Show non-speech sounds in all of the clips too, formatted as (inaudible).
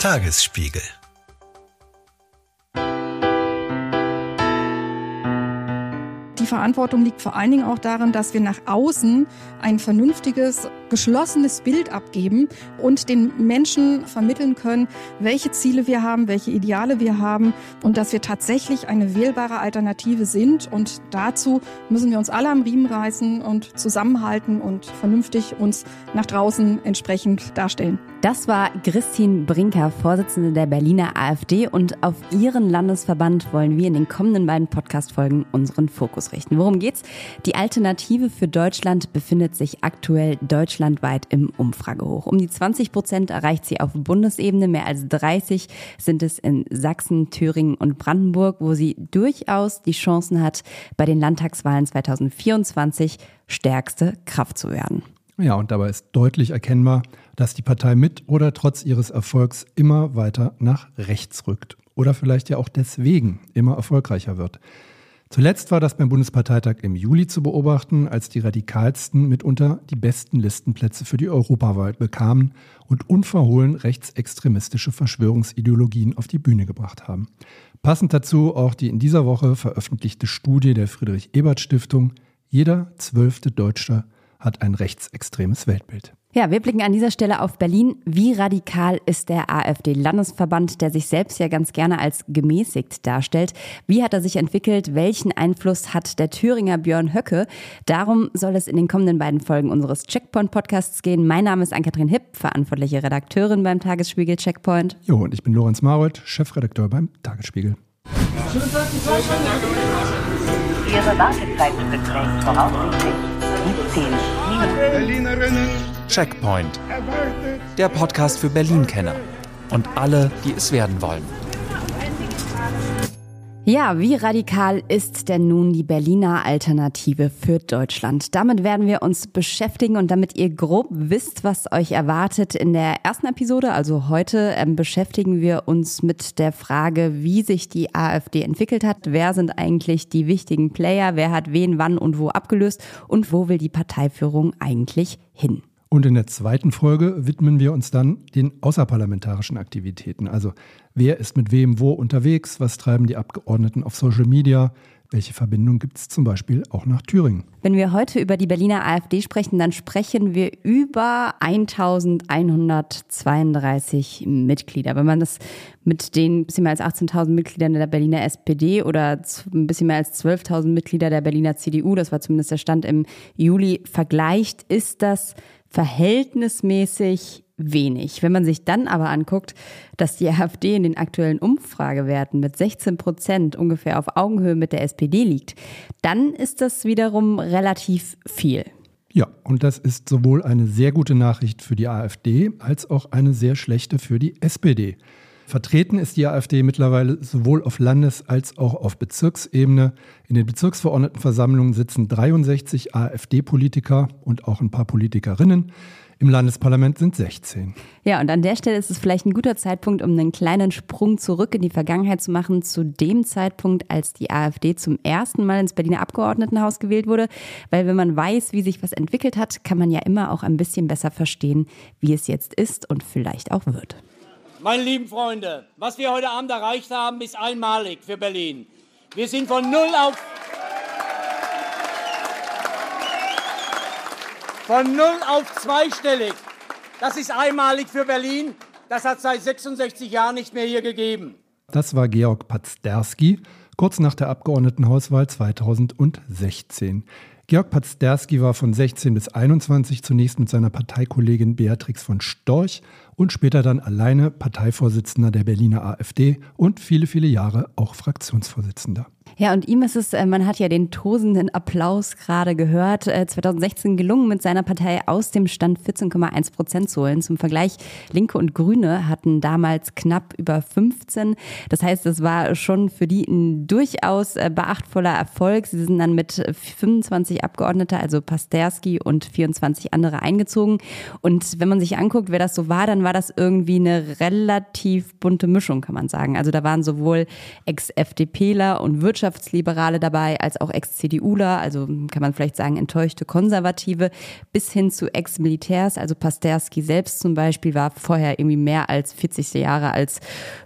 Tagesspiegel. Die Verantwortung liegt vor allen Dingen auch darin, dass wir nach außen ein vernünftiges, geschlossenes Bild abgeben und den Menschen vermitteln können, welche Ziele wir haben, welche Ideale wir haben und dass wir tatsächlich eine wählbare Alternative sind. Und dazu müssen wir uns alle am Riemen reißen und zusammenhalten und vernünftig uns nach draußen entsprechend darstellen. Das war Christine Brinker, Vorsitzende der Berliner AfD. Und auf ihren Landesverband wollen wir in den kommenden beiden Podcast-Folgen unseren Fokus richten. Worum geht's? Die Alternative für Deutschland befindet sich aktuell deutschlandweit im Umfragehoch. Um die 20 Prozent erreicht sie auf Bundesebene. Mehr als 30 sind es in Sachsen, Thüringen und Brandenburg, wo sie durchaus die Chancen hat, bei den Landtagswahlen 2024 stärkste Kraft zu werden. Ja, und dabei ist deutlich erkennbar, dass die Partei mit oder trotz ihres Erfolgs immer weiter nach rechts rückt. Oder vielleicht ja auch deswegen immer erfolgreicher wird. Zuletzt war das beim Bundesparteitag im Juli zu beobachten, als die Radikalsten mitunter die besten Listenplätze für die Europawahl bekamen und unverhohlen rechtsextremistische Verschwörungsideologien auf die Bühne gebracht haben. Passend dazu auch die in dieser Woche veröffentlichte Studie der Friedrich-Ebert-Stiftung. Jeder zwölfte Deutsche hat ein rechtsextremes Weltbild. Ja, wir blicken an dieser Stelle auf Berlin. Wie radikal ist der AfD-Landesverband, der sich selbst ja ganz gerne als gemäßigt darstellt? Wie hat er sich entwickelt? Welchen Einfluss hat der Thüringer Björn Höcke? Darum soll es in den kommenden beiden Folgen unseres Checkpoint-Podcasts gehen. Mein Name ist Ann-Kathrin Hipp, verantwortliche Redakteurin beim Tagesspiegel Checkpoint. Jo, und ich bin Lorenz Marold, Chefredakteur beim Tagesspiegel. Ihre Wartezeit beträgt voraussichtlich 17 Berlinerinnen Checkpoint. Der Podcast für Berlin-Kenner und alle, die es werden wollen. Ja, wie radikal ist denn nun die Berliner Alternative für Deutschland? Damit werden wir uns beschäftigen und damit ihr grob wisst, was euch erwartet in der ersten Episode, also heute, ähm, beschäftigen wir uns mit der Frage, wie sich die AfD entwickelt hat. Wer sind eigentlich die wichtigen Player? Wer hat wen, wann und wo abgelöst? Und wo will die Parteiführung eigentlich hin? Und in der zweiten Folge widmen wir uns dann den außerparlamentarischen Aktivitäten. Also wer ist mit wem wo unterwegs, was treiben die Abgeordneten auf Social Media, welche Verbindung gibt es zum Beispiel auch nach Thüringen? Wenn wir heute über die Berliner AfD sprechen, dann sprechen wir über 1132 Mitglieder. Wenn man das mit den bisschen mehr als 18.000 Mitgliedern der Berliner SPD oder ein bisschen mehr als 12.000 Mitglieder der Berliner CDU, das war zumindest der Stand im Juli, vergleicht, ist das verhältnismäßig wenig. Wenn man sich dann aber anguckt, dass die AfD in den aktuellen Umfragewerten mit 16 Prozent ungefähr auf Augenhöhe mit der SPD liegt, dann ist das wiederum relativ viel. Ja, und das ist sowohl eine sehr gute Nachricht für die AfD als auch eine sehr schlechte für die SPD. Vertreten ist die AfD mittlerweile sowohl auf Landes- als auch auf Bezirksebene. In den Bezirksverordnetenversammlungen sitzen 63 AfD-Politiker und auch ein paar Politikerinnen. Im Landesparlament sind 16. Ja, und an der Stelle ist es vielleicht ein guter Zeitpunkt, um einen kleinen Sprung zurück in die Vergangenheit zu machen, zu dem Zeitpunkt, als die AfD zum ersten Mal ins Berliner Abgeordnetenhaus gewählt wurde. Weil wenn man weiß, wie sich was entwickelt hat, kann man ja immer auch ein bisschen besser verstehen, wie es jetzt ist und vielleicht auch wird. Meine lieben Freunde, was wir heute Abend erreicht haben, ist einmalig für Berlin. Wir sind von null auf von null auf zweistellig. Das ist einmalig für Berlin. Das hat seit 66 Jahren nicht mehr hier gegeben. Das war Georg Pazderski kurz nach der Abgeordnetenhauswahl 2016. Georg Pazderski war von 16 bis 21 zunächst mit seiner Parteikollegin Beatrix von Storch und später dann alleine Parteivorsitzender der Berliner AfD und viele, viele Jahre auch Fraktionsvorsitzender. Ja, und ihm ist es, äh, man hat ja den tosenden Applaus gerade gehört, 2016 äh, gelungen, mit seiner Partei aus dem Stand 14,1 Prozent zu holen. Zum Vergleich, Linke und Grüne hatten damals knapp über 15. Das heißt, es war schon für die ein durchaus äh, beachtvoller Erfolg. Sie sind dann mit 25 Abgeordnete, also Pasterski und 24 andere eingezogen. Und wenn man sich anguckt, wer das so war, dann war das irgendwie eine relativ bunte Mischung, kann man sagen. Also da waren sowohl Ex-FDPler und Wirtschaftsminister Wirtschaftsliberale dabei, als auch Ex-CDUler, also kann man vielleicht sagen enttäuschte Konservative, bis hin zu Ex-Militärs. Also Pasterski selbst zum Beispiel war vorher irgendwie mehr als 40 Jahre als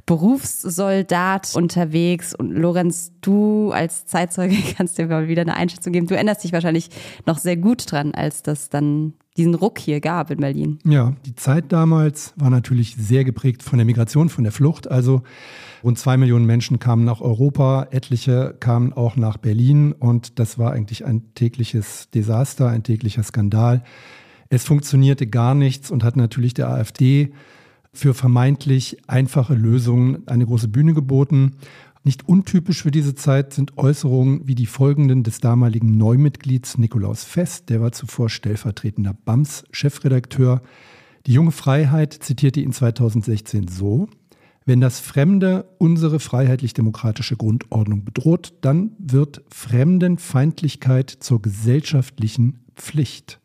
Berufssoldat unterwegs. Und Lorenz, du als Zeitzeuge (laughs) kannst dir mal wieder eine Einschätzung geben. Du erinnerst dich wahrscheinlich noch sehr gut dran, als das dann diesen Ruck hier gab in Berlin. Ja, die Zeit damals war natürlich sehr geprägt von der Migration, von der Flucht. Also rund zwei Millionen Menschen kamen nach Europa, etliche kamen auch nach Berlin und das war eigentlich ein tägliches Desaster, ein täglicher Skandal. Es funktionierte gar nichts und hat natürlich der AfD für vermeintlich einfache Lösungen eine große Bühne geboten. Nicht untypisch für diese Zeit sind Äußerungen wie die folgenden des damaligen Neumitglieds Nikolaus Fest, der war zuvor stellvertretender BAMS-Chefredakteur. Die junge Freiheit zitierte ihn 2016 so, wenn das Fremde unsere freiheitlich-demokratische Grundordnung bedroht, dann wird Fremdenfeindlichkeit zur gesellschaftlichen Pflicht.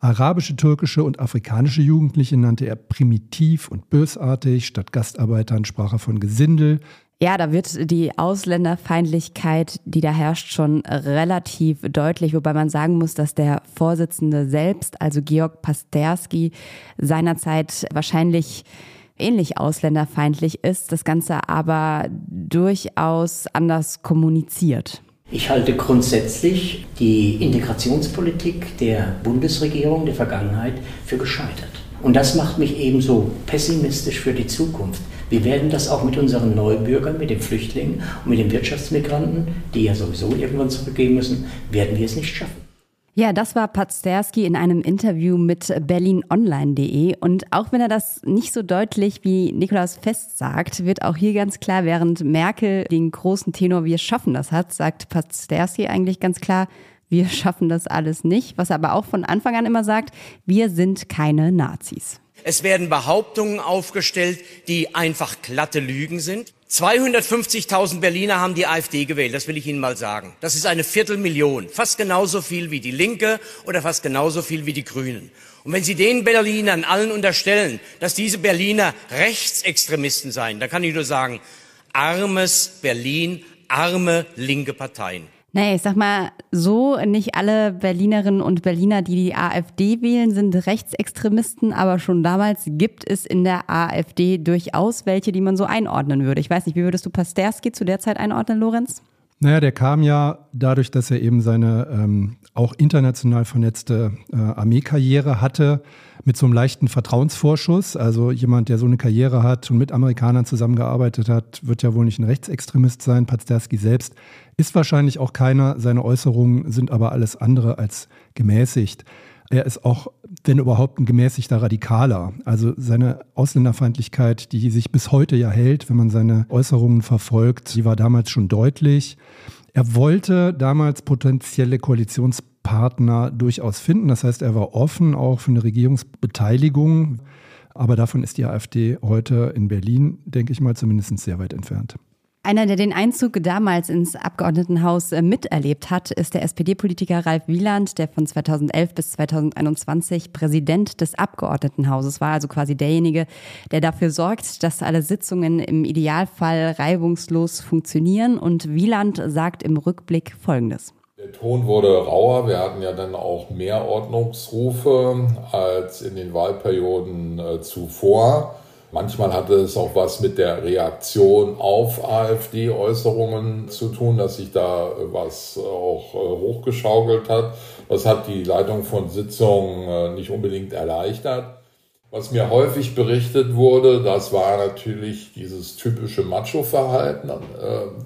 Arabische, türkische und afrikanische Jugendliche nannte er primitiv und bösartig. Statt Gastarbeitern sprach er von Gesindel. Ja, da wird die Ausländerfeindlichkeit, die da herrscht, schon relativ deutlich, wobei man sagen muss, dass der Vorsitzende selbst, also Georg Pasterski, seinerzeit wahrscheinlich ähnlich ausländerfeindlich ist, das Ganze aber durchaus anders kommuniziert. Ich halte grundsätzlich die Integrationspolitik der Bundesregierung der Vergangenheit für gescheitert. Und das macht mich ebenso pessimistisch für die Zukunft. Wir werden das auch mit unseren Neubürgern, mit den Flüchtlingen und mit den Wirtschaftsmigranten, die ja sowieso irgendwann zurückgehen müssen, werden wir es nicht schaffen. Ja, das war Pazderski in einem Interview mit berlinonline.de. Und auch wenn er das nicht so deutlich wie Nikolaus Fest sagt, wird auch hier ganz klar, während Merkel den großen Tenor Wir schaffen das hat, sagt Pazderski eigentlich ganz klar, wir schaffen das alles nicht. Was er aber auch von Anfang an immer sagt, wir sind keine Nazis. Es werden Behauptungen aufgestellt, die einfach glatte Lügen sind. 250.000 Berliner haben die AfD gewählt, das will ich Ihnen mal sagen. Das ist eine Viertelmillion, fast genauso viel wie die Linke oder fast genauso viel wie die Grünen. Und wenn Sie den Berlinern allen unterstellen, dass diese Berliner Rechtsextremisten seien, dann kann ich nur sagen, armes Berlin, arme linke Parteien. Naja, ich sag mal so, nicht alle Berlinerinnen und Berliner, die die AfD wählen, sind Rechtsextremisten, aber schon damals gibt es in der AfD durchaus welche, die man so einordnen würde. Ich weiß nicht, wie würdest du Pasterski zu der Zeit einordnen, Lorenz? Naja, der kam ja dadurch, dass er eben seine ähm, auch international vernetzte äh, Armeekarriere hatte, mit so einem leichten Vertrauensvorschuss. Also jemand, der so eine Karriere hat und mit Amerikanern zusammengearbeitet hat, wird ja wohl nicht ein Rechtsextremist sein. Pazderski selbst ist wahrscheinlich auch keiner. Seine Äußerungen sind aber alles andere als gemäßigt. Er ist auch, wenn überhaupt, ein gemäßigter Radikaler. Also seine Ausländerfeindlichkeit, die sich bis heute ja hält, wenn man seine Äußerungen verfolgt, die war damals schon deutlich. Er wollte damals potenzielle Koalitionspartner durchaus finden. Das heißt, er war offen auch für eine Regierungsbeteiligung. Aber davon ist die AfD heute in Berlin, denke ich mal, zumindest sehr weit entfernt. Einer, der den Einzug damals ins Abgeordnetenhaus äh, miterlebt hat, ist der SPD-Politiker Ralf Wieland, der von 2011 bis 2021 Präsident des Abgeordnetenhauses war, also quasi derjenige, der dafür sorgt, dass alle Sitzungen im Idealfall reibungslos funktionieren. Und Wieland sagt im Rückblick Folgendes. Der Ton wurde rauer. Wir hatten ja dann auch mehr Ordnungsrufe als in den Wahlperioden äh, zuvor. Manchmal hatte es auch was mit der Reaktion auf AfD-Äußerungen zu tun, dass sich da was auch äh, hochgeschaukelt hat. Das hat die Leitung von Sitzungen äh, nicht unbedingt erleichtert. Was mir häufig berichtet wurde, das war natürlich dieses typische Macho-Verhalten äh,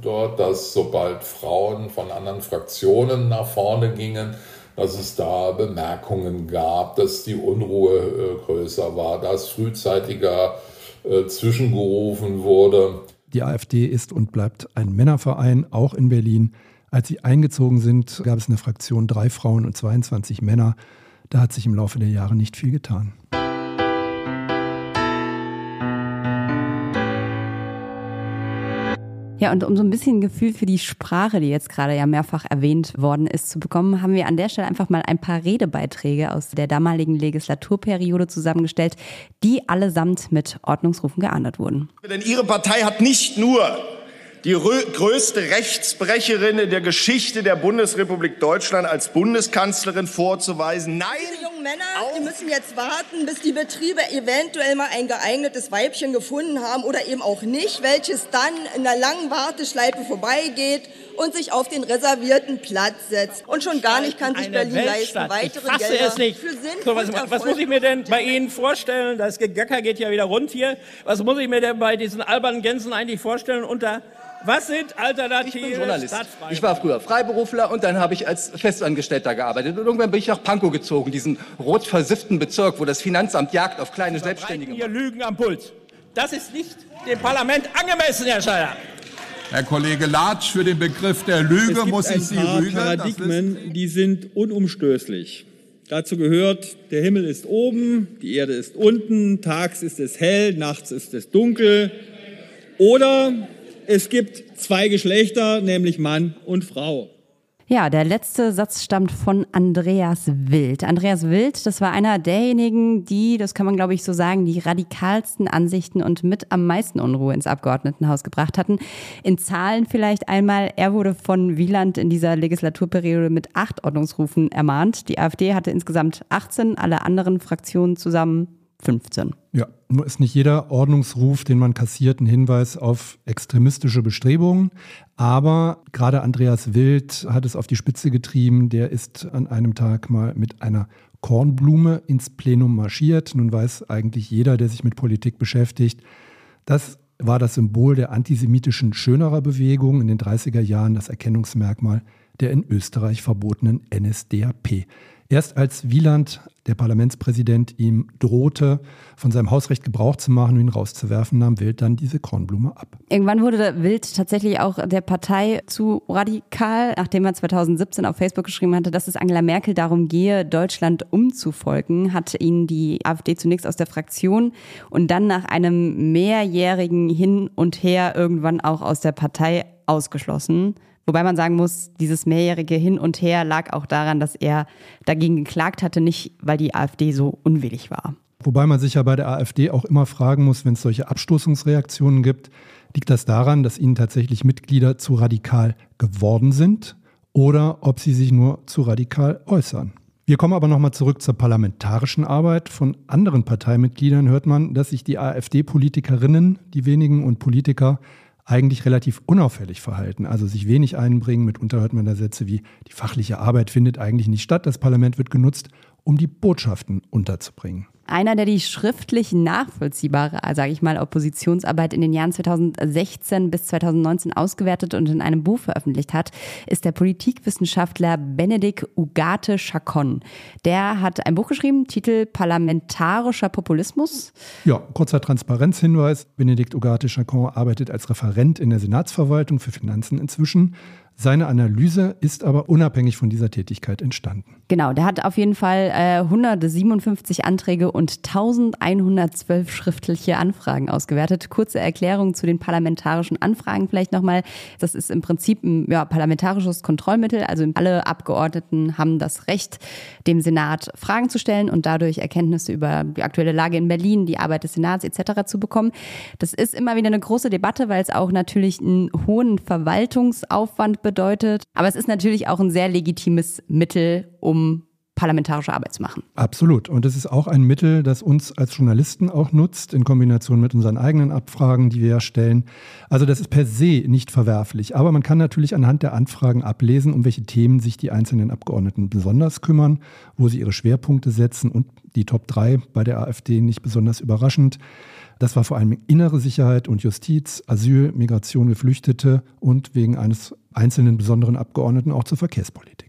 dort, dass sobald Frauen von anderen Fraktionen nach vorne gingen, dass es da Bemerkungen gab, dass die Unruhe äh, größer war, dass frühzeitiger äh, zwischengerufen wurde. Die AfD ist und bleibt ein Männerverein, auch in Berlin. Als sie eingezogen sind, gab es in der Fraktion drei Frauen und 22 Männer. Da hat sich im Laufe der Jahre nicht viel getan. Ja, und um so ein bisschen Gefühl für die Sprache, die jetzt gerade ja mehrfach erwähnt worden ist, zu bekommen, haben wir an der Stelle einfach mal ein paar Redebeiträge aus der damaligen Legislaturperiode zusammengestellt, die allesamt mit Ordnungsrufen geahndet wurden. Denn Ihre Partei hat nicht nur die größte Rechtsbrecherin in der Geschichte der Bundesrepublik Deutschland als Bundeskanzlerin vorzuweisen. Nein! Diese jungen Männer, die müssen jetzt warten, bis die Betriebe eventuell mal ein geeignetes Weibchen gefunden haben oder eben auch nicht, welches dann in der langen Warteschleife vorbeigeht und sich auf den reservierten Platz setzt. Und schon gar nicht kann sich Berlin Weltstadt. leisten, weitere ich Gelder es nicht. für Sinn so, was, was muss ich mir denn bei Ihnen vorstellen? Das Gegacker geht ja wieder rund hier. Was muss ich mir denn bei diesen albernen Gänsen eigentlich vorstellen unter was sind alternative ich bin Journalist. Ich war früher Freiberufler und dann habe ich als Festangestellter gearbeitet. Und irgendwann bin ich nach Pankow gezogen, diesen rot versifften Bezirk, wo das Finanzamt jagt auf kleine Selbstständige. Hier Lügen am Puls. Das ist nicht dem Parlament angemessen, Herr Scheider. Herr Kollege Latsch, für den Begriff der Lüge muss ich Sie rügen. Paradigmen, die sind unumstößlich. Dazu gehört, der Himmel ist oben, die Erde ist unten, tags ist es hell, nachts ist es dunkel. Oder es gibt zwei Geschlechter, nämlich Mann und Frau. Ja, der letzte Satz stammt von Andreas Wild. Andreas Wild, das war einer derjenigen, die, das kann man glaube ich so sagen, die radikalsten Ansichten und mit am meisten Unruhe ins Abgeordnetenhaus gebracht hatten. In Zahlen vielleicht einmal, er wurde von Wieland in dieser Legislaturperiode mit acht Ordnungsrufen ermahnt. Die AfD hatte insgesamt 18, alle anderen Fraktionen zusammen 15. Ja, nur ist nicht jeder Ordnungsruf, den man kassiert, ein Hinweis auf extremistische Bestrebungen. Aber gerade Andreas Wild hat es auf die Spitze getrieben. Der ist an einem Tag mal mit einer Kornblume ins Plenum marschiert. Nun weiß eigentlich jeder, der sich mit Politik beschäftigt, das war das Symbol der antisemitischen Schönerer-Bewegung in den 30er Jahren, das Erkennungsmerkmal der in Österreich verbotenen NSDAP. Erst als Wieland, der Parlamentspräsident, ihm drohte, von seinem Hausrecht Gebrauch zu machen und ihn rauszuwerfen, nahm Wild dann diese Kornblume ab. Irgendwann wurde Wild tatsächlich auch der Partei zu radikal, nachdem er 2017 auf Facebook geschrieben hatte, dass es Angela Merkel darum gehe, Deutschland umzufolgen, hat ihn die AfD zunächst aus der Fraktion und dann nach einem mehrjährigen Hin und Her irgendwann auch aus der Partei ausgeschlossen. Wobei man sagen muss, dieses mehrjährige Hin und Her lag auch daran, dass er dagegen geklagt hatte, nicht weil die AfD so unwillig war. Wobei man sich ja bei der AfD auch immer fragen muss, wenn es solche Abstoßungsreaktionen gibt, liegt das daran, dass ihnen tatsächlich Mitglieder zu radikal geworden sind oder ob sie sich nur zu radikal äußern. Wir kommen aber nochmal zurück zur parlamentarischen Arbeit. Von anderen Parteimitgliedern hört man, dass sich die AfD-Politikerinnen, die wenigen und Politiker, eigentlich relativ unauffällig verhalten, also sich wenig einbringen. Mitunter hört man da Sätze wie, die fachliche Arbeit findet eigentlich nicht statt, das Parlament wird genutzt, um die Botschaften unterzubringen. Einer, der die schriftlich nachvollziehbare, sage ich mal, Oppositionsarbeit in den Jahren 2016 bis 2019 ausgewertet und in einem Buch veröffentlicht hat, ist der Politikwissenschaftler Benedikt Ugarte Chacon. Der hat ein Buch geschrieben, Titel Parlamentarischer Populismus. Ja, kurzer Transparenzhinweis. Benedikt Ugarte Chacon arbeitet als Referent in der Senatsverwaltung für Finanzen inzwischen. Seine Analyse ist aber unabhängig von dieser Tätigkeit entstanden. Genau, der hat auf jeden Fall äh, 157 Anträge und 1112 schriftliche Anfragen ausgewertet. Kurze Erklärung zu den parlamentarischen Anfragen vielleicht nochmal. Das ist im Prinzip ein ja, parlamentarisches Kontrollmittel. Also alle Abgeordneten haben das Recht, dem Senat Fragen zu stellen und dadurch Erkenntnisse über die aktuelle Lage in Berlin, die Arbeit des Senats etc. zu bekommen. Das ist immer wieder eine große Debatte, weil es auch natürlich einen hohen Verwaltungsaufwand bedeutet. Aber es ist natürlich auch ein sehr legitimes Mittel, um parlamentarische Arbeit zu machen. Absolut. Und es ist auch ein Mittel, das uns als Journalisten auch nutzt, in Kombination mit unseren eigenen Abfragen, die wir ja stellen. Also das ist per se nicht verwerflich. Aber man kann natürlich anhand der Anfragen ablesen, um welche Themen sich die einzelnen Abgeordneten besonders kümmern, wo sie ihre Schwerpunkte setzen. Und die Top 3 bei der AfD nicht besonders überraschend. Das war vor allem innere Sicherheit und Justiz, Asyl, Migration, Geflüchtete und wegen eines einzelnen besonderen Abgeordneten auch zur Verkehrspolitik.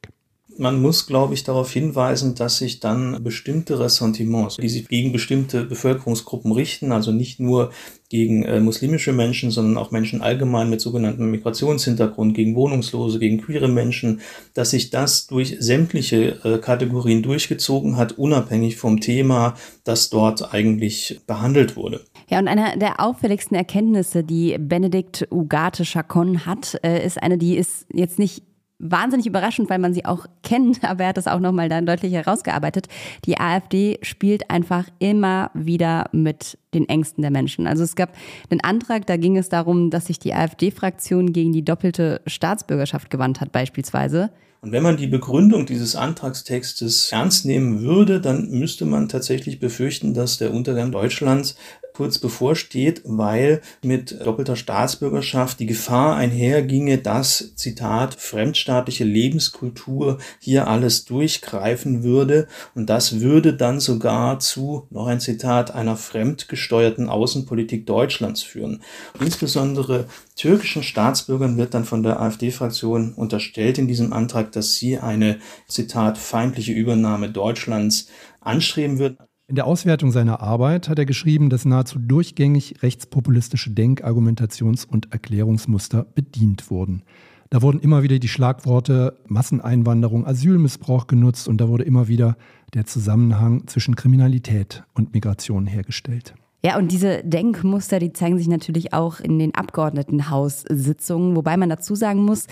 Man muss, glaube ich, darauf hinweisen, dass sich dann bestimmte Ressentiments, die sich gegen bestimmte Bevölkerungsgruppen richten, also nicht nur gegen äh, muslimische Menschen, sondern auch Menschen allgemein mit sogenanntem Migrationshintergrund, gegen Wohnungslose, gegen queere Menschen, dass sich das durch sämtliche äh, Kategorien durchgezogen hat, unabhängig vom Thema, das dort eigentlich behandelt wurde. Ja, und eine der auffälligsten Erkenntnisse, die Benedikt Ugarte Chacon hat, äh, ist eine, die ist jetzt nicht wahnsinnig überraschend, weil man sie auch kennt, (laughs) aber er hat das auch nochmal dann deutlich herausgearbeitet. Die AfD spielt einfach immer wieder mit den Ängsten der Menschen. Also es gab einen Antrag, da ging es darum, dass sich die AfD-Fraktion gegen die doppelte Staatsbürgerschaft gewandt hat beispielsweise. Und wenn man die Begründung dieses Antragstextes ernst nehmen würde, dann müsste man tatsächlich befürchten, dass der Untergang Deutschlands kurz bevorsteht, weil mit doppelter Staatsbürgerschaft die Gefahr einherginge, dass, Zitat, fremdstaatliche Lebenskultur hier alles durchgreifen würde und das würde dann sogar zu, noch ein Zitat, einer fremdgesteuerten Außenpolitik Deutschlands führen. Insbesondere türkischen Staatsbürgern wird dann von der AfD-Fraktion unterstellt in diesem Antrag, dass sie eine, Zitat, feindliche Übernahme Deutschlands anstreben würden. In der Auswertung seiner Arbeit hat er geschrieben, dass nahezu durchgängig rechtspopulistische Denk-, Argumentations- und Erklärungsmuster bedient wurden. Da wurden immer wieder die Schlagworte Masseneinwanderung, Asylmissbrauch genutzt und da wurde immer wieder der Zusammenhang zwischen Kriminalität und Migration hergestellt. Ja, und diese Denkmuster, die zeigen sich natürlich auch in den Abgeordnetenhaussitzungen, wobei man dazu sagen muss,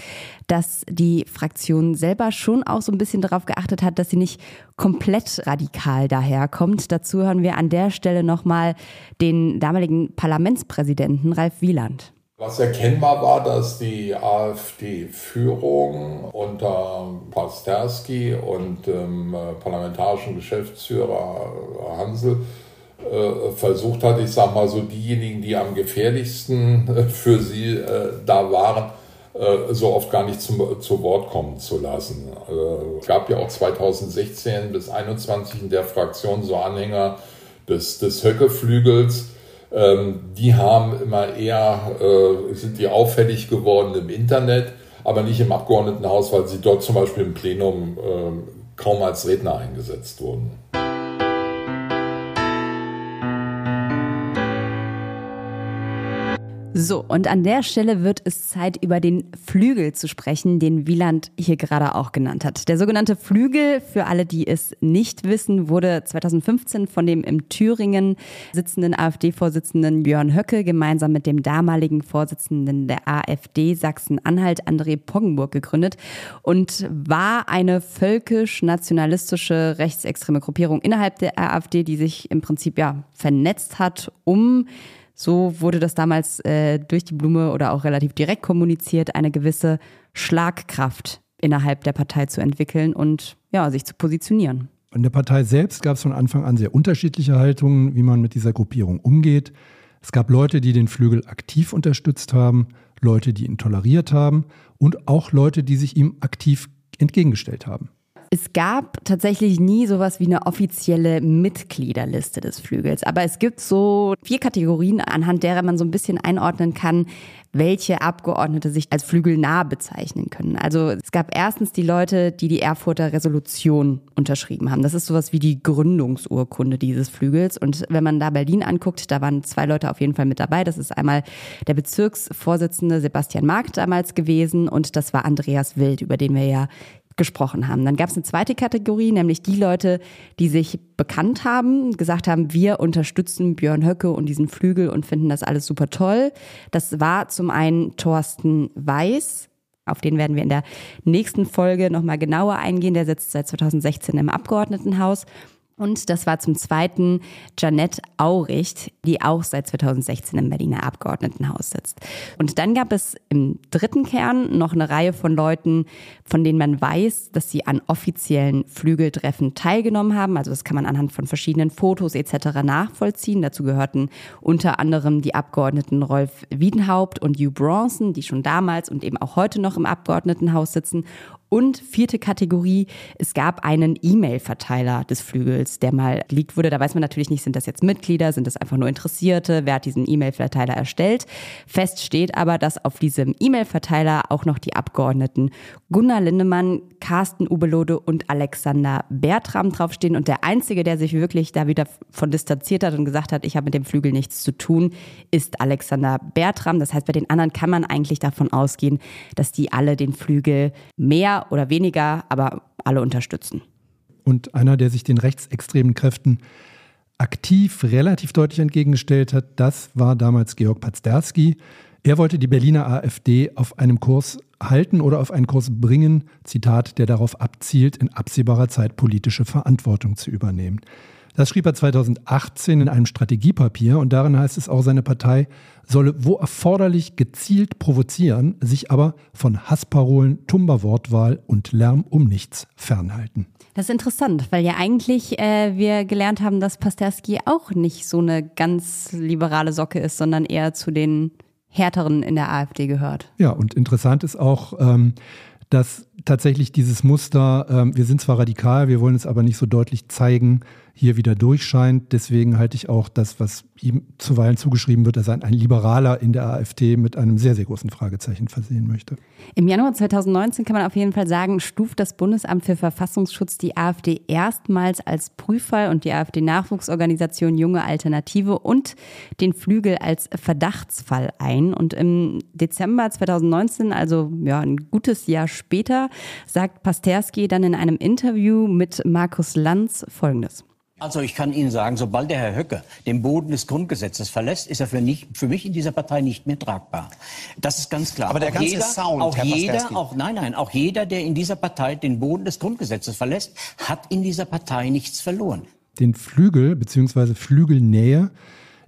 dass die Fraktion selber schon auch so ein bisschen darauf geachtet hat, dass sie nicht komplett radikal daherkommt. Dazu hören wir an der Stelle nochmal den damaligen Parlamentspräsidenten Ralf Wieland. Was erkennbar war, dass die AfD-Führung unter Pasterski und dem äh, parlamentarischen Geschäftsführer Hansel äh, versucht hat, ich sag mal so diejenigen, die am gefährlichsten äh, für sie äh, da waren, so oft gar nicht zum, zu Wort kommen zu lassen. Es gab ja auch 2016 bis 2021 in der Fraktion so Anhänger des, des Höckeflügels. Ähm, die haben immer eher, sind die auffällig geworden im Internet, aber nicht im Abgeordnetenhaus, weil sie dort zum Beispiel im Plenum kaum als Redner eingesetzt wurden. So, und an der Stelle wird es Zeit, über den Flügel zu sprechen, den Wieland hier gerade auch genannt hat. Der sogenannte Flügel, für alle, die es nicht wissen, wurde 2015 von dem im Thüringen sitzenden AfD-Vorsitzenden Björn Höcke gemeinsam mit dem damaligen Vorsitzenden der AfD Sachsen-Anhalt, André Poggenburg, gegründet und war eine völkisch-nationalistische rechtsextreme Gruppierung innerhalb der AfD, die sich im Prinzip ja vernetzt hat, um so wurde das damals äh, durch die Blume oder auch relativ direkt kommuniziert, eine gewisse Schlagkraft innerhalb der Partei zu entwickeln und ja, sich zu positionieren. In der Partei selbst gab es von Anfang an sehr unterschiedliche Haltungen, wie man mit dieser Gruppierung umgeht. Es gab Leute, die den Flügel aktiv unterstützt haben, Leute, die ihn toleriert haben und auch Leute, die sich ihm aktiv entgegengestellt haben. Es gab tatsächlich nie sowas wie eine offizielle Mitgliederliste des Flügels, aber es gibt so vier Kategorien, anhand derer man so ein bisschen einordnen kann, welche Abgeordnete sich als flügelnah bezeichnen können. Also es gab erstens die Leute, die die Erfurter Resolution unterschrieben haben. Das ist sowas wie die Gründungsurkunde dieses Flügels. Und wenn man da Berlin anguckt, da waren zwei Leute auf jeden Fall mit dabei. Das ist einmal der Bezirksvorsitzende Sebastian Mark damals gewesen und das war Andreas Wild, über den wir ja gesprochen haben. Dann gab es eine zweite Kategorie, nämlich die Leute, die sich bekannt haben, gesagt haben, wir unterstützen Björn Höcke und diesen Flügel und finden das alles super toll. Das war zum einen Thorsten Weiß, auf den werden wir in der nächsten Folge nochmal genauer eingehen. Der sitzt seit 2016 im Abgeordnetenhaus. Und das war zum Zweiten Janette Auricht, die auch seit 2016 im Berliner Abgeordnetenhaus sitzt. Und dann gab es im dritten Kern noch eine Reihe von Leuten, von denen man weiß, dass sie an offiziellen Flügeltreffen teilgenommen haben. Also das kann man anhand von verschiedenen Fotos etc. nachvollziehen. Dazu gehörten unter anderem die Abgeordneten Rolf Wiedenhaupt und Hugh Bronson, die schon damals und eben auch heute noch im Abgeordnetenhaus sitzen. Und vierte Kategorie, es gab einen E-Mail-Verteiler des Flügels, der mal geleakt wurde. Da weiß man natürlich nicht, sind das jetzt Mitglieder, sind das einfach nur Interessierte, wer hat diesen E-Mail-Verteiler erstellt. Fest steht aber, dass auf diesem E-Mail-Verteiler auch noch die Abgeordneten Gunnar Lindemann, Carsten Ubelode und Alexander Bertram draufstehen. Und der Einzige, der sich wirklich da wieder von distanziert hat und gesagt hat, ich habe mit dem Flügel nichts zu tun, ist Alexander Bertram. Das heißt, bei den anderen kann man eigentlich davon ausgehen, dass die alle den Flügel mehr oder weniger, aber alle unterstützen. Und einer, der sich den rechtsextremen Kräften aktiv relativ deutlich entgegengestellt hat, das war damals Georg Pazderski. Er wollte die Berliner AfD auf einem Kurs halten oder auf einen Kurs bringen, Zitat, der darauf abzielt, in absehbarer Zeit politische Verantwortung zu übernehmen. Das schrieb er 2018 in einem Strategiepapier und darin heißt es auch, seine Partei solle wo erforderlich gezielt provozieren, sich aber von Hassparolen, tumber Wortwahl und Lärm um nichts fernhalten. Das ist interessant, weil ja eigentlich äh, wir gelernt haben, dass Pasterski auch nicht so eine ganz liberale Socke ist, sondern eher zu den härteren in der AfD gehört. Ja, und interessant ist auch, ähm, dass tatsächlich dieses Muster, ähm, wir sind zwar radikal, wir wollen es aber nicht so deutlich zeigen, hier wieder durchscheint. Deswegen halte ich auch das, was ihm zuweilen zugeschrieben wird, dass er ein Liberaler in der AfD mit einem sehr, sehr großen Fragezeichen versehen möchte. Im Januar 2019 kann man auf jeden Fall sagen, stuft das Bundesamt für Verfassungsschutz die AfD erstmals als Prüffall und die AfD-Nachwuchsorganisation Junge Alternative und den Flügel als Verdachtsfall ein. Und im Dezember 2019, also ja, ein gutes Jahr später, sagt Pasterski dann in einem Interview mit Markus Lanz Folgendes. Also ich kann Ihnen sagen, sobald der Herr Höcke den Boden des Grundgesetzes verlässt, ist er für, nicht, für mich in dieser Partei nicht mehr tragbar. Das ist ganz klar. Aber der auch ganze jeder, Sound, auch Herr jeder, auch nein, nein, auch jeder, der in dieser Partei den Boden des Grundgesetzes verlässt, hat in dieser Partei nichts verloren. Den Flügel bzw. Flügelnähe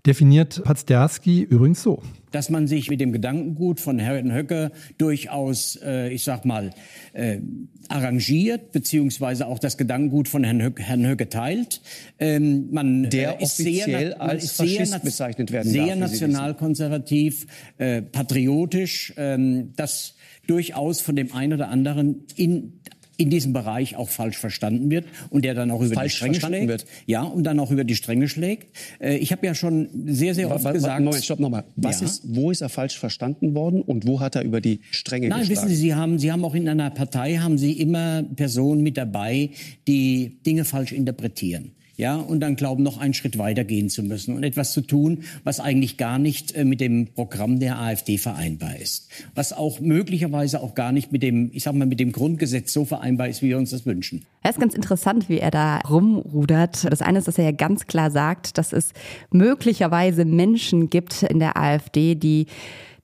definiert Pazderski übrigens so. Dass man sich mit dem Gedankengut von Herrn Höcke durchaus, äh, ich sag mal, äh, arrangiert, beziehungsweise auch das Gedankengut von Herrn Höcke, Herrn Höcke teilt. Ähm, man Der äh, ist offiziell sehr, als ist sehr, Faschist na- bezeichnet werden Sehr darf, nationalkonservativ, äh, patriotisch, ähm, das durchaus von dem einen oder anderen in in diesem Bereich auch falsch verstanden wird und der dann auch über Falsch die Stränge schlägt. wird? Ja, und dann auch über die Stränge schlägt. Äh, ich habe ja schon sehr, sehr oft wa- gesagt... Moment, stopp nochmal. Was Ja. ist, wo ist er falsch verstanden worden und wo hat er über die Stränge Nein, geschlagen? wissen Sie, Sie haben, Sie haben auch in einer Partei haben Sie immer Personen mit dabei, die Dinge falsch interpretieren. Ja, und dann glauben, noch einen Schritt weiter gehen zu müssen und etwas zu tun, was eigentlich gar nicht äh, mit dem Programm der AfD vereinbar ist. Was auch möglicherweise auch gar nicht mit dem, ich sag mal, mit dem Grundgesetz so vereinbar ist, wie wir uns das wünschen. Es ist ganz interessant, wie er da rumrudert. Das eine ist, dass er ja ganz klar sagt, dass es möglicherweise Menschen gibt in der AfD, die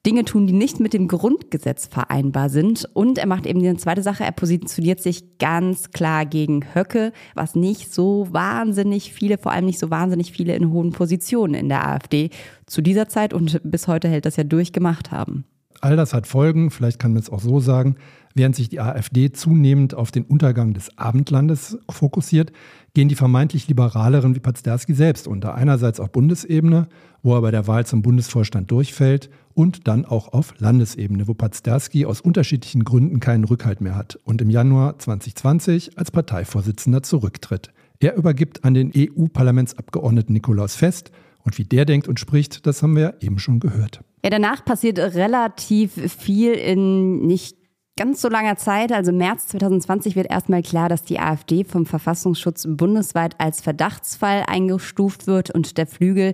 Dinge tun, die nicht mit dem Grundgesetz vereinbar sind. Und er macht eben die zweite Sache, er positioniert sich ganz klar gegen Höcke, was nicht so wahnsinnig viele, vor allem nicht so wahnsinnig viele in hohen Positionen in der AfD zu dieser Zeit und bis heute hält das ja durchgemacht haben. All das hat Folgen, vielleicht kann man es auch so sagen. Während sich die AfD zunehmend auf den Untergang des Abendlandes fokussiert, gehen die vermeintlich Liberaleren wie Pazderski selbst unter. Einerseits auf Bundesebene, wo er bei der Wahl zum Bundesvorstand durchfällt, und dann auch auf Landesebene, wo Pazderski aus unterschiedlichen Gründen keinen Rückhalt mehr hat und im Januar 2020 als Parteivorsitzender zurücktritt. Er übergibt an den EU-Parlamentsabgeordneten Nikolaus Fest und wie der denkt und spricht, das haben wir eben schon gehört. Ja, danach passiert relativ viel in nicht ganz so langer Zeit. Also März 2020 wird erstmal klar, dass die AfD vom Verfassungsschutz bundesweit als Verdachtsfall eingestuft wird und der Flügel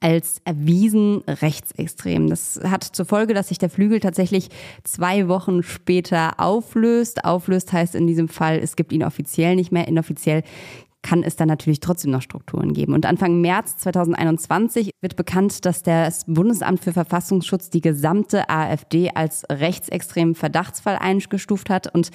als erwiesen rechtsextrem. Das hat zur Folge, dass sich der Flügel tatsächlich zwei Wochen später auflöst. Auflöst heißt in diesem Fall, es gibt ihn offiziell nicht mehr. Inoffiziell kann es dann natürlich trotzdem noch Strukturen geben. Und Anfang März 2021 wird bekannt, dass das Bundesamt für Verfassungsschutz die gesamte AfD als rechtsextremen Verdachtsfall eingestuft hat. Und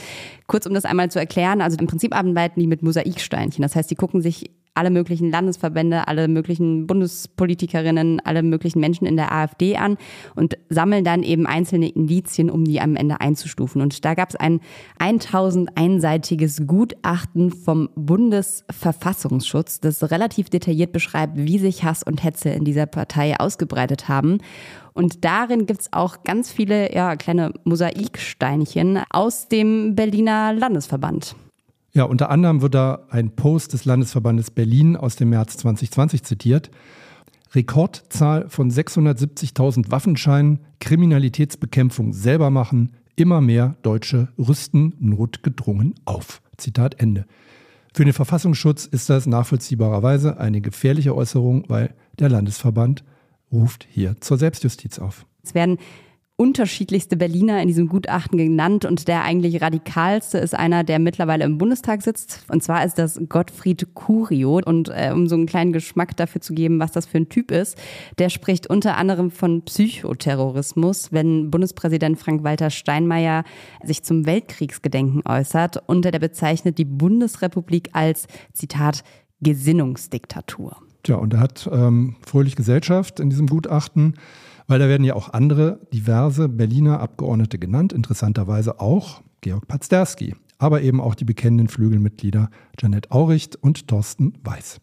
kurz um das einmal zu erklären, also im Prinzip arbeiten die mit Mosaiksteinchen. Das heißt, die gucken sich alle möglichen Landesverbände, alle möglichen Bundespolitikerinnen, alle möglichen Menschen in der AfD an und sammeln dann eben einzelne Indizien, um die am Ende einzustufen. Und da gab es ein 1000 einseitiges Gutachten vom Bundesverfassungsschutz, das relativ detailliert beschreibt, wie sich Hass und Hetze in dieser Partei ausgebreitet haben. Und darin gibt's auch ganz viele ja, kleine Mosaiksteinchen aus dem Berliner Landesverband. Ja, unter anderem wird da ein Post des Landesverbandes Berlin aus dem März 2020 zitiert. Rekordzahl von 670.000 Waffenscheinen, Kriminalitätsbekämpfung selber machen, immer mehr Deutsche rüsten notgedrungen auf. Zitat Ende. Für den Verfassungsschutz ist das nachvollziehbarerweise eine gefährliche Äußerung, weil der Landesverband ruft hier zur Selbstjustiz auf. Es werden unterschiedlichste Berliner in diesem Gutachten genannt und der eigentlich radikalste ist einer, der mittlerweile im Bundestag sitzt. Und zwar ist das Gottfried Curio. Und äh, um so einen kleinen Geschmack dafür zu geben, was das für ein Typ ist, der spricht unter anderem von Psychoterrorismus, wenn Bundespräsident Frank-Walter Steinmeier sich zum Weltkriegsgedenken äußert und der bezeichnet die Bundesrepublik als, Zitat, Gesinnungsdiktatur. Tja, und er hat ähm, fröhlich Gesellschaft in diesem Gutachten weil da werden ja auch andere diverse Berliner Abgeordnete genannt, interessanterweise auch Georg Pazderski, aber eben auch die bekennenden Flügelmitglieder Janet Auricht und Thorsten Weiß.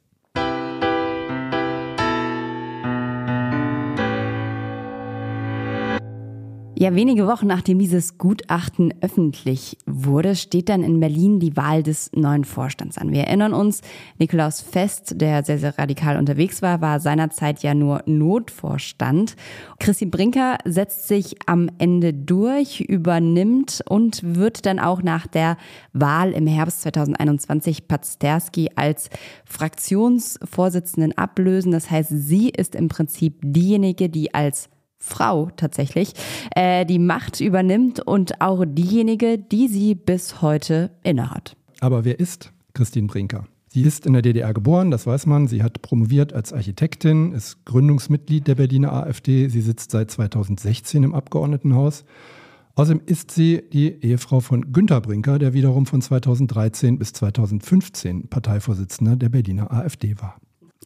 Ja, wenige Wochen nachdem dieses Gutachten öffentlich wurde, steht dann in Berlin die Wahl des neuen Vorstands an. Wir erinnern uns, Nikolaus Fest, der sehr, sehr radikal unterwegs war, war seinerzeit ja nur Notvorstand. Christi Brinker setzt sich am Ende durch, übernimmt und wird dann auch nach der Wahl im Herbst 2021 Pazderski als Fraktionsvorsitzenden ablösen. Das heißt, sie ist im Prinzip diejenige, die als Frau tatsächlich, äh, die Macht übernimmt und auch diejenige, die sie bis heute innehat. Aber wer ist Christine Brinker? Sie ist in der DDR geboren, das weiß man. Sie hat promoviert als Architektin, ist Gründungsmitglied der Berliner AfD. Sie sitzt seit 2016 im Abgeordnetenhaus. Außerdem ist sie die Ehefrau von Günter Brinker, der wiederum von 2013 bis 2015 Parteivorsitzender der Berliner AfD war.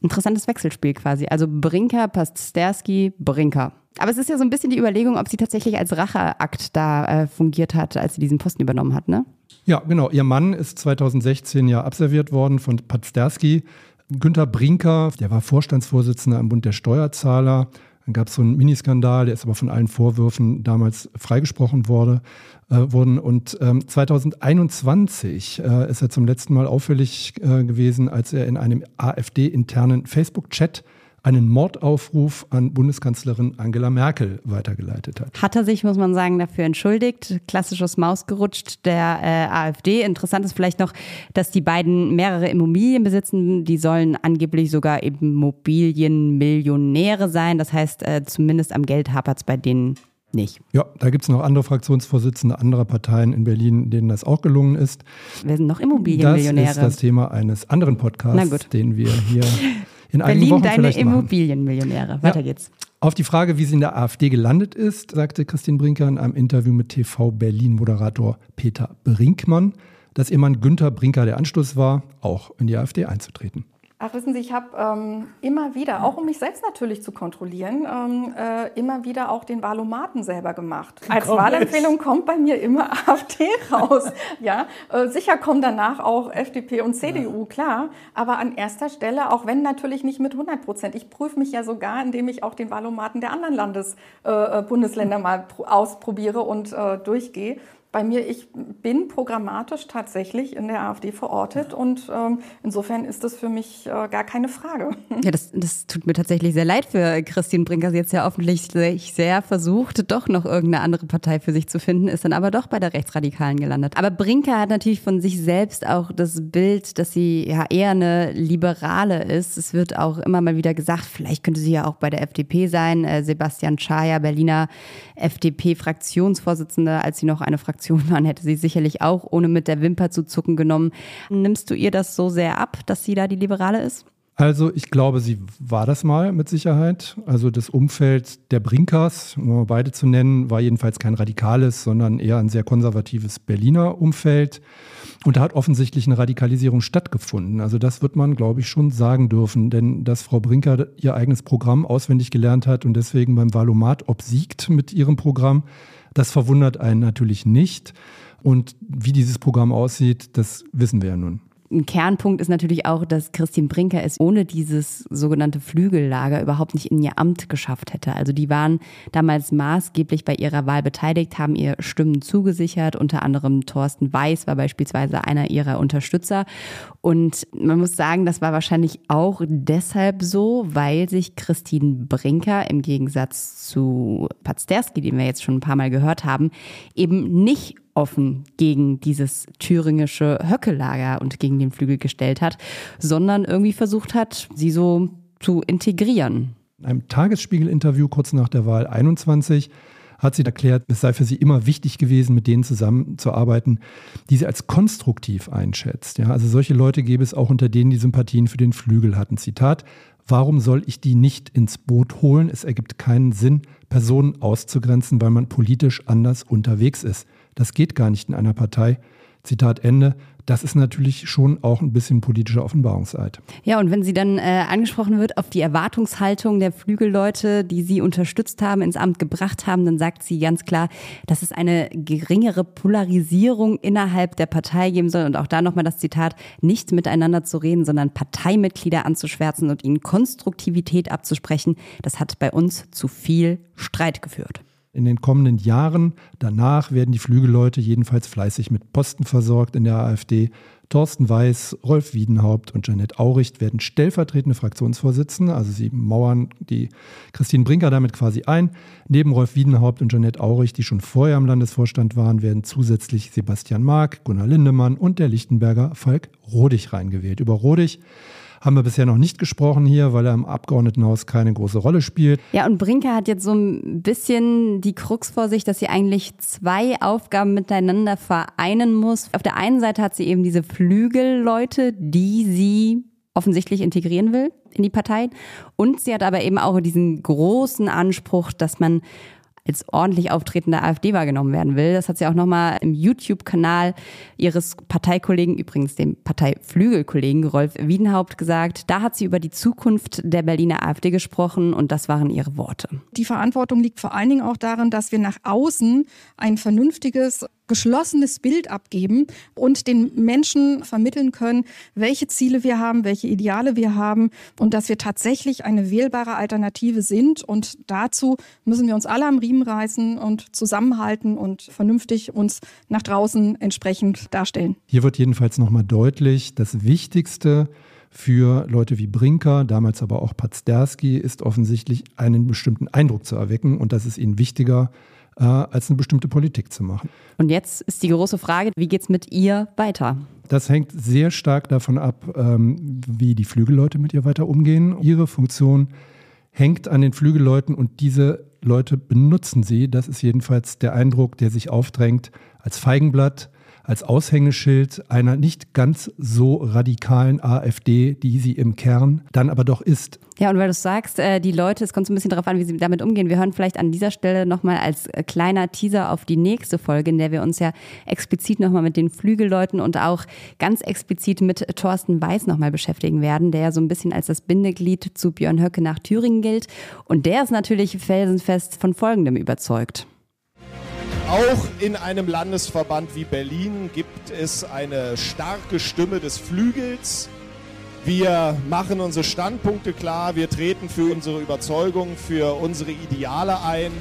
Interessantes Wechselspiel quasi. Also Brinker, Pasterski, Brinker. Aber es ist ja so ein bisschen die Überlegung, ob sie tatsächlich als Racheakt da äh, fungiert hat, als sie diesen Posten übernommen hat, ne? Ja, genau. Ihr Mann ist 2016 ja abserviert worden von Pasterski. Günter Brinker, der war Vorstandsvorsitzender im Bund der Steuerzahler. Dann gab es so einen Miniskandal, der ist aber von allen Vorwürfen damals freigesprochen wurde, äh, wurden. Und ähm, 2021 äh, ist er zum letzten Mal auffällig äh, gewesen, als er in einem AfD-internen Facebook-Chat einen Mordaufruf an Bundeskanzlerin Angela Merkel weitergeleitet hat. Hat er sich, muss man sagen, dafür entschuldigt. Klassisches Mausgerutscht der äh, AfD. Interessant ist vielleicht noch, dass die beiden mehrere Immobilien besitzen. Die sollen angeblich sogar Immobilienmillionäre sein. Das heißt, äh, zumindest am Geld hapert es bei denen nicht. Ja, da gibt es noch andere Fraktionsvorsitzende anderer Parteien in Berlin, denen das auch gelungen ist. Wer sind noch Immobilienmillionäre? Das ist das Thema eines anderen Podcasts, den wir hier (laughs) in Berlin, einigen Wochen deine vielleicht machen. Immobilienmillionäre. Weiter Ja. geht's. Auf die Frage, wie sie in der AfD gelandet ist, sagte Christine Brinker in einem Interview mit TV Berlin-Moderator Peter Brinkmann, dass ihr Mann Günther Brinker der Anstoß war, auch in die AfD einzutreten. Ach, wissen Sie, ich habe ähm, immer wieder, auch um mich selbst natürlich zu kontrollieren, ähm, äh, immer wieder auch den Valomaten selber gemacht. Als Komm, Wahlempfehlung kommt bei mir immer (laughs) AfD raus. ja, äh, sicher kommen danach auch FDP und CDU, klar. Aber an erster Stelle, auch wenn natürlich nicht mit 100 Prozent. Ich prüfe mich ja sogar, indem ich auch den Valomaten der anderen Landes, äh, äh, Bundesländer mal pro- ausprobiere und äh, durchgehe. Bei mir, ich bin programmatisch tatsächlich in der AfD verortet und ähm, insofern ist das für mich äh, gar keine Frage. (laughs) Ja, das, das tut mir tatsächlich sehr leid für Christine Brinker. Sie jetzt ja offensichtlich sehr versucht, doch noch irgendeine andere Partei für sich zu finden, ist dann aber doch bei der Rechtsradikalen gelandet. Aber Brinker hat natürlich von sich selbst auch das Bild, dass sie ja eher eine Liberale ist. Es wird auch immer mal wieder gesagt, vielleicht könnte sie ja auch bei der FDP sein. Äh, Sebastian Schaja, Berliner FDP-Fraktionsvorsitzender, als sie noch eine Fraktion waren, hätte sie sicherlich auch ohne mit der Wimper zu zucken genommen. Nimmst du ihr das so sehr ab, dass sie da die Liberale ist? Also ich glaube, sie war das mal mit Sicherheit. Also das Umfeld der Brinkers, um beide zu nennen, war jedenfalls kein radikales, sondern eher ein sehr konservatives Berliner Umfeld. Und da hat offensichtlich eine Radikalisierung stattgefunden. Also das wird man, glaube ich, schon sagen dürfen. Denn dass Frau Brinker ihr eigenes Programm auswendig gelernt hat und deswegen beim Valomat obsiegt mit ihrem Programm, das verwundert einen natürlich nicht. Und wie dieses Programm aussieht, das wissen wir ja nun. Ein Kernpunkt ist natürlich auch, dass Christine Brinker es ohne dieses sogenannte Flügellager überhaupt nicht in ihr Amt geschafft hätte. Also die waren damals maßgeblich bei ihrer Wahl beteiligt, haben ihr Stimmen zugesichert. Unter anderem Thorsten Weiß war beispielsweise einer ihrer Unterstützer. Und man muss sagen, das war wahrscheinlich auch deshalb so, weil sich Christine Brinker im Gegensatz zu Pazderski, den wir jetzt schon ein paar Mal gehört haben, eben nicht offen gegen dieses thüringische Höckelager und gegen den Flügel gestellt hat, sondern irgendwie versucht hat, sie so zu integrieren. In einem Tagesspiegel-Interview kurz nach der Wahl 21 hat sie erklärt, es sei für sie immer wichtig gewesen, mit denen zusammenzuarbeiten, die sie als konstruktiv einschätzt. Ja, also solche Leute gäbe es auch unter denen, die Sympathien für den Flügel hatten. Zitat, warum soll ich die nicht ins Boot holen? Es ergibt keinen Sinn, Personen auszugrenzen, weil man politisch anders unterwegs ist. Das geht gar nicht in einer Partei. Zitat Ende. Das ist natürlich schon auch ein bisschen politischer Offenbarungseid. Ja, und wenn sie dann äh, angesprochen wird auf die Erwartungshaltung der Flügelleute, die sie unterstützt haben, ins Amt gebracht haben, dann sagt sie ganz klar, dass es eine geringere Polarisierung innerhalb der Partei geben soll. Und auch da nochmal das Zitat, nicht miteinander zu reden, sondern Parteimitglieder anzuschwärzen und ihnen Konstruktivität abzusprechen. Das hat bei uns zu viel Streit geführt. In den kommenden Jahren danach werden die Flügelleute jedenfalls fleißig mit Posten versorgt in der AfD. Thorsten Weiß, Rolf Wiedenhaupt und Janette Auricht werden stellvertretende Fraktionsvorsitzende, also sie mauern die Christine Brinker damit quasi ein. Neben Rolf Wiedenhaupt und Janette Auricht, die schon vorher im Landesvorstand waren, werden zusätzlich Sebastian Mark, Gunnar Lindemann und der Lichtenberger Falk Rodig reingewählt. Über Rodig haben wir bisher noch nicht gesprochen hier, weil er im Abgeordnetenhaus keine große Rolle spielt. Ja, und Brinker hat jetzt so ein bisschen die Krux vor sich, dass sie eigentlich zwei Aufgaben miteinander vereinen muss. Auf der einen Seite hat sie eben diese Flügelleute, die sie offensichtlich integrieren will in die Partei. Und sie hat aber eben auch diesen großen Anspruch, dass man als ordentlich auftretende AfD wahrgenommen werden will. Das hat sie auch nochmal im YouTube-Kanal ihres Parteikollegen, übrigens dem Parteiflügelkollegen Rolf Wiedenhaupt gesagt. Da hat sie über die Zukunft der Berliner AfD gesprochen und das waren ihre Worte. Die Verantwortung liegt vor allen Dingen auch darin, dass wir nach außen ein vernünftiges geschlossenes Bild abgeben und den Menschen vermitteln können, welche Ziele wir haben, welche Ideale wir haben und dass wir tatsächlich eine wählbare Alternative sind. Und dazu müssen wir uns alle am Riemen reißen und zusammenhalten und vernünftig uns nach draußen entsprechend darstellen. Hier wird jedenfalls nochmal deutlich, das Wichtigste für Leute wie Brinker, damals aber auch Pazderski, ist offensichtlich einen bestimmten Eindruck zu erwecken und das ist ihnen wichtiger äh, als eine bestimmte Politik zu machen. Und jetzt ist die große Frage, wie geht es mit ihr weiter? Das hängt sehr stark davon ab, ähm, wie die Flügelleute mit ihr weiter umgehen. Ihre Funktion hängt an den Flügelleuten und diese Leute benutzen sie. Das ist jedenfalls der Eindruck, der sich aufdrängt als Feigenblatt, als Aushängeschild einer nicht ganz so radikalen AfD, die sie im Kern dann aber doch ist. Ja, und weil du sagst, äh, die Leute, es kommt so ein bisschen darauf an, wie sie damit umgehen. Wir hören vielleicht an dieser Stelle nochmal als äh, kleiner Teaser auf die nächste Folge, in der wir uns ja explizit nochmal mit den Flügelleuten und auch ganz explizit mit Thorsten Weiß nochmal beschäftigen werden, der ja so ein bisschen als das Bindeglied zu Björn Höcke nach Thüringen gilt. Und der ist natürlich felsenfest von Folgendem überzeugt. Auch in einem Landesverband wie Berlin gibt es eine starke Stimme des Flügels. Wir machen unsere Standpunkte klar, wir treten für unsere Überzeugung, für unsere Ideale ein.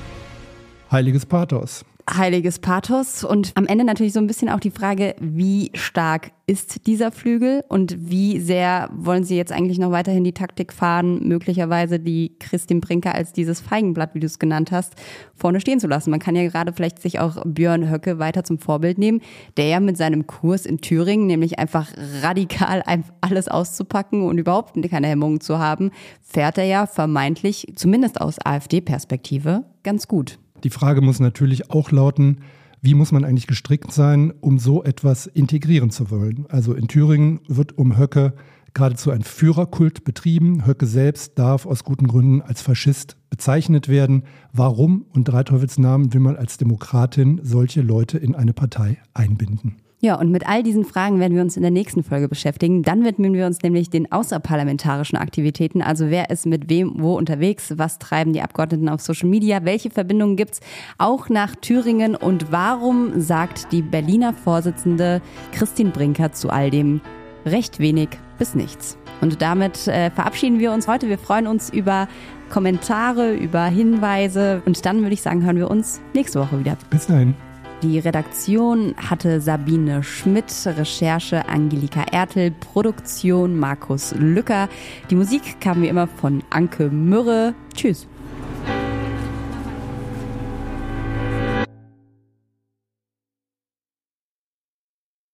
Heiliges Pathos heiliges Pathos und am Ende natürlich so ein bisschen auch die Frage, wie stark ist dieser Flügel und wie sehr wollen Sie jetzt eigentlich noch weiterhin die Taktik fahren, möglicherweise die Christine Brinker als dieses Feigenblatt, wie du es genannt hast, vorne stehen zu lassen. Man kann ja gerade vielleicht sich auch Björn Höcke weiter zum Vorbild nehmen, der ja mit seinem Kurs in Thüringen, nämlich einfach radikal alles auszupacken und überhaupt keine Hemmungen zu haben, fährt er ja vermeintlich, zumindest aus AfD-Perspektive, ganz gut. Die Frage muss natürlich auch lauten, wie muss man eigentlich gestrickt sein, um so etwas integrieren zu wollen? Also in Thüringen wird um Höcke geradezu ein Führerkult betrieben. Höcke selbst darf aus guten Gründen als Faschist bezeichnet werden. Warum und drei Teufelsnamen will man als Demokratin solche Leute in eine Partei einbinden? Ja, und mit all diesen Fragen werden wir uns in der nächsten Folge beschäftigen. Dann widmen wir uns nämlich den außerparlamentarischen Aktivitäten. Also wer ist mit wem wo unterwegs? Was treiben die Abgeordneten auf Social Media? Welche Verbindungen gibt's auch nach Thüringen? Und warum sagt die Berliner Vorsitzende Christine Brinker zu all dem recht wenig bis nichts? Und damit äh, verabschieden wir uns heute. Wir freuen uns über Kommentare, über Hinweise. Und dann würde ich sagen, hören wir uns nächste Woche wieder. Bis dahin. Die Redaktion hatte Sabine Schmidt, Recherche Angelika Ertel, Produktion Markus Lücker. Die Musik kam wie immer von Anke Mürre. Tschüss.